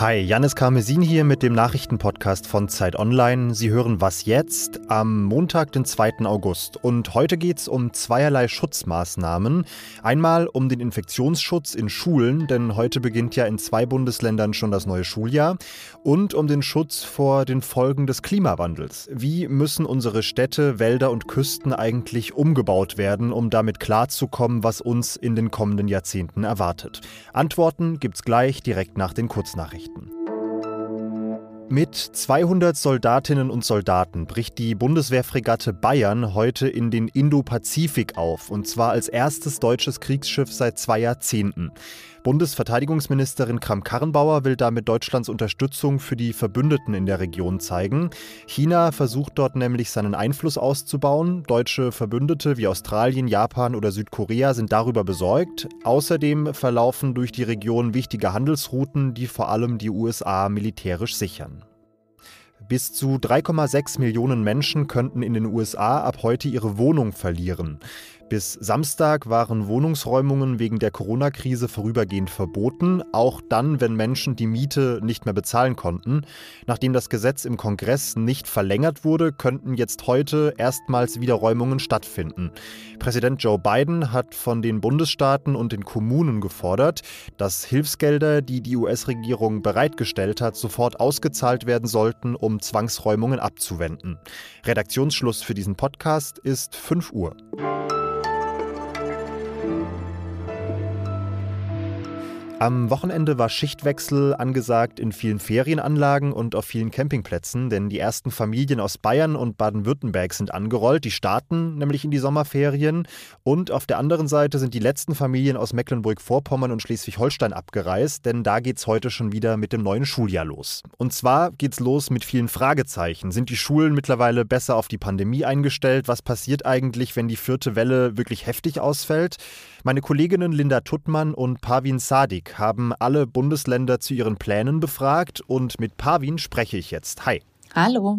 Hi, Janis Karmesin hier mit dem Nachrichtenpodcast von Zeit Online. Sie hören Was jetzt am Montag, den 2. August. Und heute geht es um zweierlei Schutzmaßnahmen. Einmal um den Infektionsschutz in Schulen, denn heute beginnt ja in zwei Bundesländern schon das neue Schuljahr. Und um den Schutz vor den Folgen des Klimawandels. Wie müssen unsere Städte, Wälder und Küsten eigentlich umgebaut werden, um damit klarzukommen, was uns in den kommenden Jahrzehnten erwartet? Antworten gibt's gleich direkt nach den Kurznachrichten. Weihnachten. Mit 200 Soldatinnen und Soldaten bricht die Bundeswehrfregatte Bayern heute in den Indo-Pazifik auf, und zwar als erstes deutsches Kriegsschiff seit zwei Jahrzehnten. Bundesverteidigungsministerin Kram-Karrenbauer will damit Deutschlands Unterstützung für die Verbündeten in der Region zeigen. China versucht dort nämlich seinen Einfluss auszubauen. Deutsche Verbündete wie Australien, Japan oder Südkorea sind darüber besorgt. Außerdem verlaufen durch die Region wichtige Handelsrouten, die vor allem die USA militärisch sichern. Bis zu 3,6 Millionen Menschen könnten in den USA ab heute ihre Wohnung verlieren. Bis Samstag waren Wohnungsräumungen wegen der Corona-Krise vorübergehend verboten, auch dann, wenn Menschen die Miete nicht mehr bezahlen konnten. Nachdem das Gesetz im Kongress nicht verlängert wurde, könnten jetzt heute erstmals wieder Räumungen stattfinden. Präsident Joe Biden hat von den Bundesstaaten und den Kommunen gefordert, dass Hilfsgelder, die die US-Regierung bereitgestellt hat, sofort ausgezahlt werden sollten, um Zwangsräumungen abzuwenden. Redaktionsschluss für diesen Podcast ist 5 Uhr. Am Wochenende war Schichtwechsel angesagt in vielen Ferienanlagen und auf vielen Campingplätzen, denn die ersten Familien aus Bayern und Baden-Württemberg sind angerollt. Die starten nämlich in die Sommerferien. Und auf der anderen Seite sind die letzten Familien aus Mecklenburg-Vorpommern und Schleswig-Holstein abgereist, denn da geht's heute schon wieder mit dem neuen Schuljahr los. Und zwar geht's los mit vielen Fragezeichen. Sind die Schulen mittlerweile besser auf die Pandemie eingestellt? Was passiert eigentlich, wenn die vierte Welle wirklich heftig ausfällt? Meine Kolleginnen Linda Tuttmann und Pavin Sadik haben alle Bundesländer zu ihren Plänen befragt und mit Pavin spreche ich jetzt. Hi. Hallo.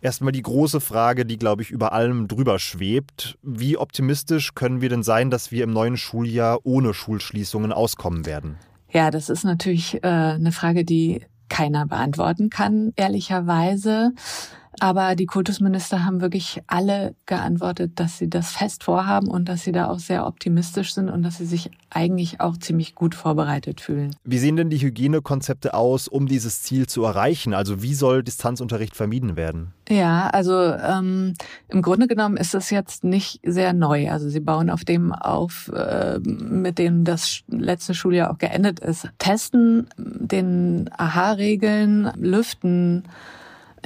Erstmal die große Frage, die, glaube ich, über allem drüber schwebt. Wie optimistisch können wir denn sein, dass wir im neuen Schuljahr ohne Schulschließungen auskommen werden? Ja, das ist natürlich äh, eine Frage, die keiner beantworten kann, ehrlicherweise. Aber die Kultusminister haben wirklich alle geantwortet, dass sie das fest vorhaben und dass sie da auch sehr optimistisch sind und dass sie sich eigentlich auch ziemlich gut vorbereitet fühlen. Wie sehen denn die Hygienekonzepte aus, um dieses Ziel zu erreichen? Also wie soll Distanzunterricht vermieden werden? Ja, also ähm, im Grunde genommen ist es jetzt nicht sehr neu. Also sie bauen auf dem auf, äh, mit dem das letzte Schuljahr auch geendet ist. Testen den AHA-Regeln, lüften,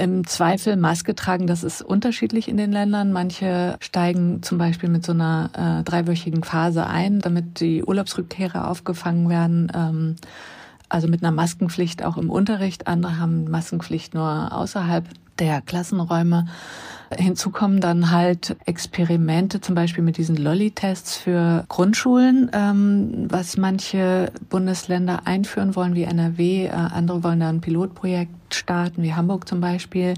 im Zweifel Maske tragen, das ist unterschiedlich in den Ländern. Manche steigen zum Beispiel mit so einer äh, dreiwöchigen Phase ein, damit die Urlaubsrückkehrer aufgefangen werden. Ähm, also mit einer Maskenpflicht auch im Unterricht. Andere haben Maskenpflicht nur außerhalb der Klassenräume. Hinzu kommen dann halt Experimente, zum Beispiel mit diesen Lolli-Tests für Grundschulen, ähm, was manche Bundesländer einführen wollen, wie NRW. Äh, andere wollen da ein Pilotprojekt starten, wie Hamburg zum Beispiel.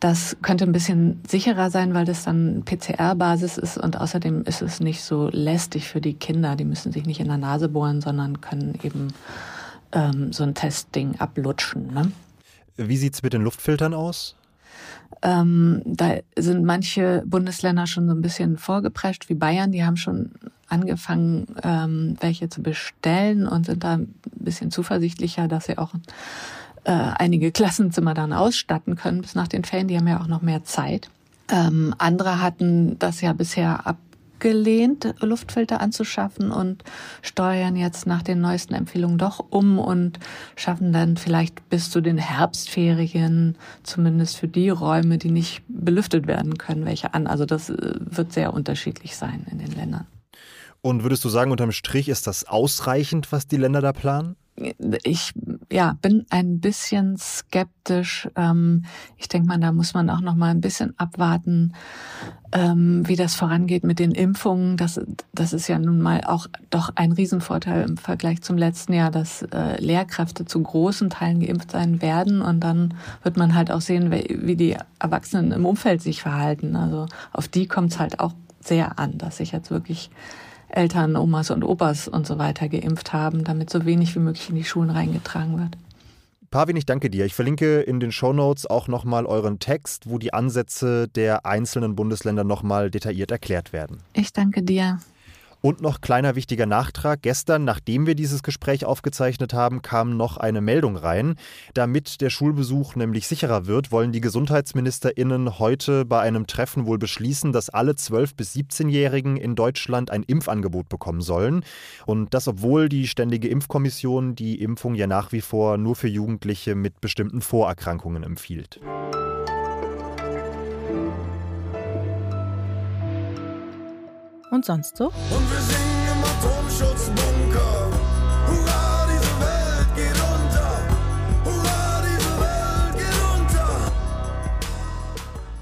Das könnte ein bisschen sicherer sein, weil das dann PCR-Basis ist und außerdem ist es nicht so lästig für die Kinder. Die müssen sich nicht in der Nase bohren, sondern können eben ähm, so ein Testding ablutschen. Ne? Wie sieht's mit den Luftfiltern aus? Ähm, da sind manche Bundesländer schon so ein bisschen vorgeprescht, wie Bayern. Die haben schon angefangen, ähm, welche zu bestellen und sind da ein bisschen zuversichtlicher, dass sie auch äh, einige Klassenzimmer dann ausstatten können bis nach den Ferien. Die haben ja auch noch mehr Zeit. Ähm, andere hatten das ja bisher ab abgelehnt, Luftfilter anzuschaffen und steuern jetzt nach den neuesten Empfehlungen doch um und schaffen dann vielleicht bis zu den Herbstferien zumindest für die Räume, die nicht belüftet werden können, welche an. Also das äh, wird sehr unterschiedlich sein in den Ländern. Und würdest du sagen, unterm Strich ist das ausreichend, was die Länder da planen? ich ja bin ein bisschen skeptisch. Ähm, ich denke mal, da muss man auch noch mal ein bisschen abwarten, ähm, wie das vorangeht mit den Impfungen. Das, das ist ja nun mal auch doch ein Riesenvorteil im Vergleich zum letzten Jahr, dass äh, Lehrkräfte zu großen Teilen geimpft sein werden und dann wird man halt auch sehen, wie die Erwachsenen im Umfeld sich verhalten. Also auf die kommt es halt auch sehr an, dass sich jetzt wirklich Eltern, Omas und Opas und so weiter geimpft haben, damit so wenig wie möglich in die Schulen reingetragen wird. Pavin, ich danke dir. Ich verlinke in den Shownotes auch nochmal euren Text, wo die Ansätze der einzelnen Bundesländer nochmal detailliert erklärt werden. Ich danke dir. Und noch kleiner wichtiger Nachtrag. Gestern, nachdem wir dieses Gespräch aufgezeichnet haben, kam noch eine Meldung rein. Damit der Schulbesuch nämlich sicherer wird, wollen die GesundheitsministerInnen heute bei einem Treffen wohl beschließen, dass alle 12- bis 17-Jährigen in Deutschland ein Impfangebot bekommen sollen. Und das, obwohl die Ständige Impfkommission die Impfung ja nach wie vor nur für Jugendliche mit bestimmten Vorerkrankungen empfiehlt. Und sonst so? Und wir singen im Atomschutzbunker.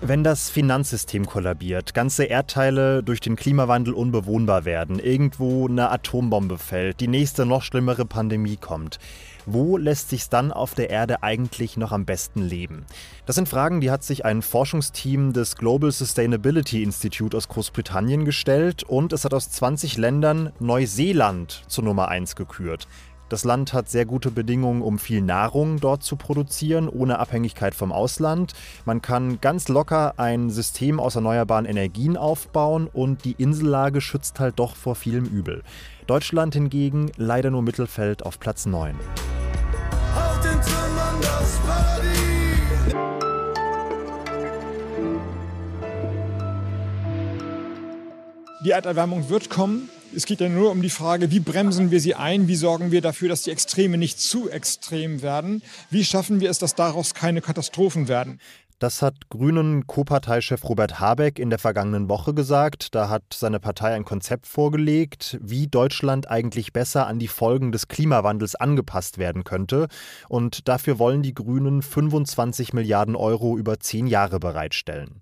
Wenn das Finanzsystem kollabiert, ganze Erdteile durch den Klimawandel unbewohnbar werden, irgendwo eine Atombombe fällt, die nächste noch schlimmere Pandemie kommt, wo lässt sich dann auf der Erde eigentlich noch am besten leben? Das sind Fragen, die hat sich ein Forschungsteam des Global Sustainability Institute aus Großbritannien gestellt und es hat aus 20 Ländern Neuseeland zur Nummer 1 gekürt. Das Land hat sehr gute Bedingungen, um viel Nahrung dort zu produzieren, ohne Abhängigkeit vom Ausland. Man kann ganz locker ein System aus erneuerbaren Energien aufbauen und die Insellage schützt halt doch vor vielem Übel. Deutschland hingegen leider nur Mittelfeld auf Platz 9. Auf den Trümmern das Paradies. Die Erderwärmung wird kommen. Es geht ja nur um die Frage, wie bremsen wir sie ein, wie sorgen wir dafür, dass die Extreme nicht zu extrem werden, wie schaffen wir es, dass daraus keine Katastrophen werden. Das hat Grünen Co-Parteichef Robert Habeck in der vergangenen Woche gesagt. Da hat seine Partei ein Konzept vorgelegt, wie Deutschland eigentlich besser an die Folgen des Klimawandels angepasst werden könnte. Und dafür wollen die Grünen 25 Milliarden Euro über zehn Jahre bereitstellen.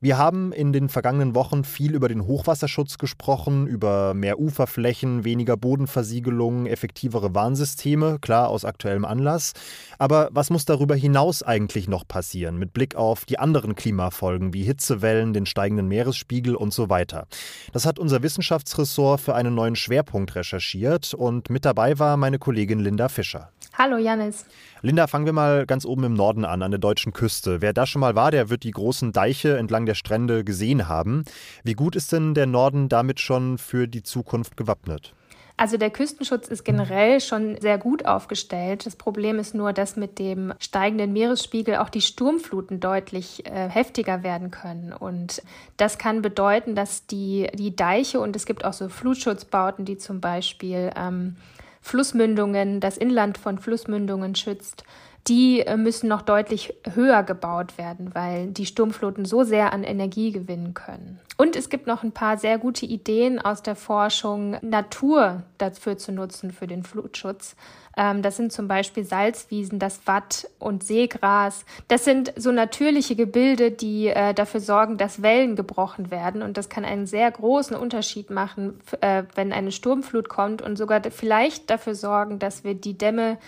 Wir haben in den vergangenen Wochen viel über den Hochwasserschutz gesprochen, über mehr Uferflächen, weniger Bodenversiegelung, effektivere Warnsysteme, klar aus aktuellem Anlass. Aber was muss darüber hinaus eigentlich noch passieren, mit Blick auf die anderen Klimafolgen wie Hitzewellen, den steigenden Meeresspiegel und so weiter? Das hat unser Wissenschaftsressort für einen neuen Schwerpunkt recherchiert und mit dabei war meine Kollegin Linda Fischer. Hallo Janis. Linda, fangen wir mal ganz oben im Norden an, an der deutschen Küste. Wer da schon mal war, der wird die großen Deiche entlang der Strände gesehen haben. Wie gut ist denn der Norden damit schon für die Zukunft gewappnet? Also der Küstenschutz ist generell schon sehr gut aufgestellt. Das Problem ist nur, dass mit dem steigenden Meeresspiegel auch die Sturmfluten deutlich äh, heftiger werden können. Und das kann bedeuten, dass die, die Deiche und es gibt auch so Flutschutzbauten, die zum Beispiel ähm, Flussmündungen, das Inland von Flussmündungen schützt, die äh, müssen noch deutlich höher gebaut werden, weil die Sturmfluten so sehr an Energie gewinnen können. Und es gibt noch ein paar sehr gute Ideen aus der Forschung, Natur dafür zu nutzen für den Flutschutz. Ähm, das sind zum Beispiel Salzwiesen, das Watt und Seegras. Das sind so natürliche Gebilde, die äh, dafür sorgen, dass Wellen gebrochen werden. Und das kann einen sehr großen Unterschied machen, äh, wenn eine Sturmflut kommt und sogar vielleicht dafür sorgen, dass wir die Dämme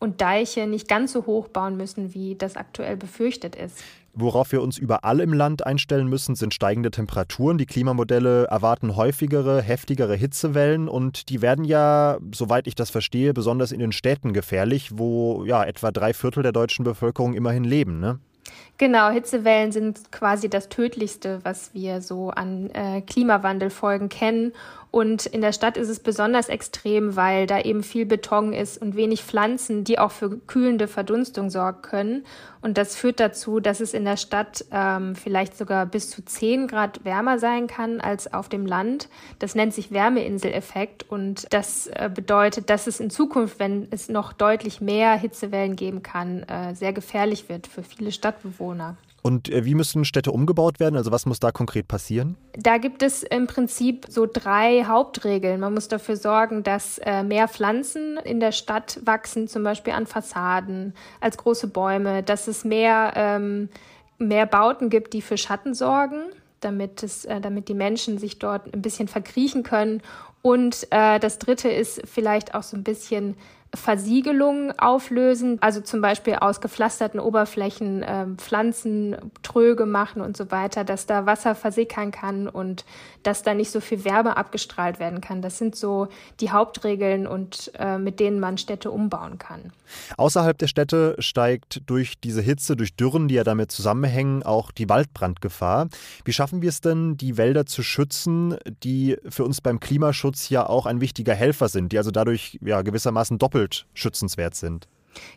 und Deiche nicht ganz so hoch bauen müssen, wie das aktuell befürchtet ist. Worauf wir uns überall im Land einstellen müssen, sind steigende Temperaturen. Die Klimamodelle erwarten häufigere, heftigere Hitzewellen und die werden ja, soweit ich das verstehe, besonders in den Städten gefährlich, wo ja etwa drei Viertel der deutschen Bevölkerung immerhin leben. Ne? Genau, Hitzewellen sind quasi das Tödlichste, was wir so an äh, Klimawandelfolgen kennen. Und in der Stadt ist es besonders extrem, weil da eben viel Beton ist und wenig Pflanzen, die auch für kühlende Verdunstung sorgen können. Und das führt dazu, dass es in der Stadt ähm, vielleicht sogar bis zu 10 Grad wärmer sein kann als auf dem Land. Das nennt sich Wärmeinseleffekt. Und das äh, bedeutet, dass es in Zukunft, wenn es noch deutlich mehr Hitzewellen geben kann, äh, sehr gefährlich wird für viele Stadtbewohner. Und äh, wie müssen Städte umgebaut werden? Also was muss da konkret passieren? Da gibt es im Prinzip so drei Hauptregeln. Man muss dafür sorgen, dass äh, mehr Pflanzen in der Stadt wachsen, zum Beispiel an Fassaden, als große Bäume, dass es mehr, ähm, mehr Bauten gibt, die für Schatten sorgen, damit, es, äh, damit die Menschen sich dort ein bisschen verkriechen können. Und das Dritte ist vielleicht auch so ein bisschen Versiegelung auflösen, also zum Beispiel aus gepflasterten Oberflächen äh, Pflanzen tröge machen und so weiter, dass da Wasser versickern kann und dass da nicht so viel Wärme abgestrahlt werden kann. Das sind so die Hauptregeln und äh, mit denen man Städte umbauen kann. Außerhalb der Städte steigt durch diese Hitze, durch Dürren, die ja damit zusammenhängen, auch die Waldbrandgefahr. Wie schaffen wir es denn, die Wälder zu schützen, die für uns beim Klimaschutz ja auch ein wichtiger Helfer sind, die also dadurch ja gewissermaßen doppelt schützenswert sind?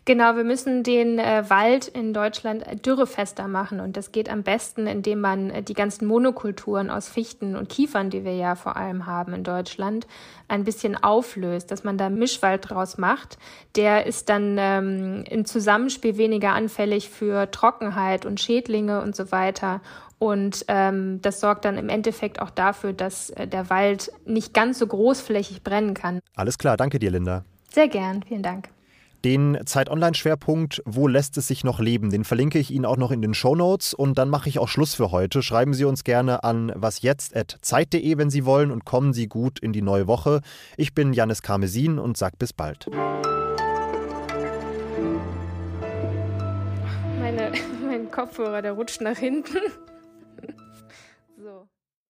Genau, wir müssen den äh, Wald in Deutschland dürrefester machen und das geht am besten, indem man äh, die ganzen Monokulturen aus Fichten und Kiefern, die wir ja vor allem haben in Deutschland, ein bisschen auflöst, dass man da Mischwald draus macht. Der ist dann ähm, im Zusammenspiel weniger anfällig für Trockenheit und Schädlinge und so weiter. Und ähm, das sorgt dann im Endeffekt auch dafür, dass äh, der Wald nicht ganz so großflächig brennen kann. Alles klar, danke dir, Linda. Sehr gern, vielen Dank. Den Zeit Online-Schwerpunkt Wo lässt es sich noch leben? Den verlinke ich Ihnen auch noch in den Show Notes und dann mache ich auch Schluss für heute. Schreiben Sie uns gerne an wasjetzt.zeit.de, wenn Sie wollen und kommen Sie gut in die neue Woche. Ich bin Janis Karmesin und sag bis bald. Meine, mein Kopfhörer, der rutscht nach hinten.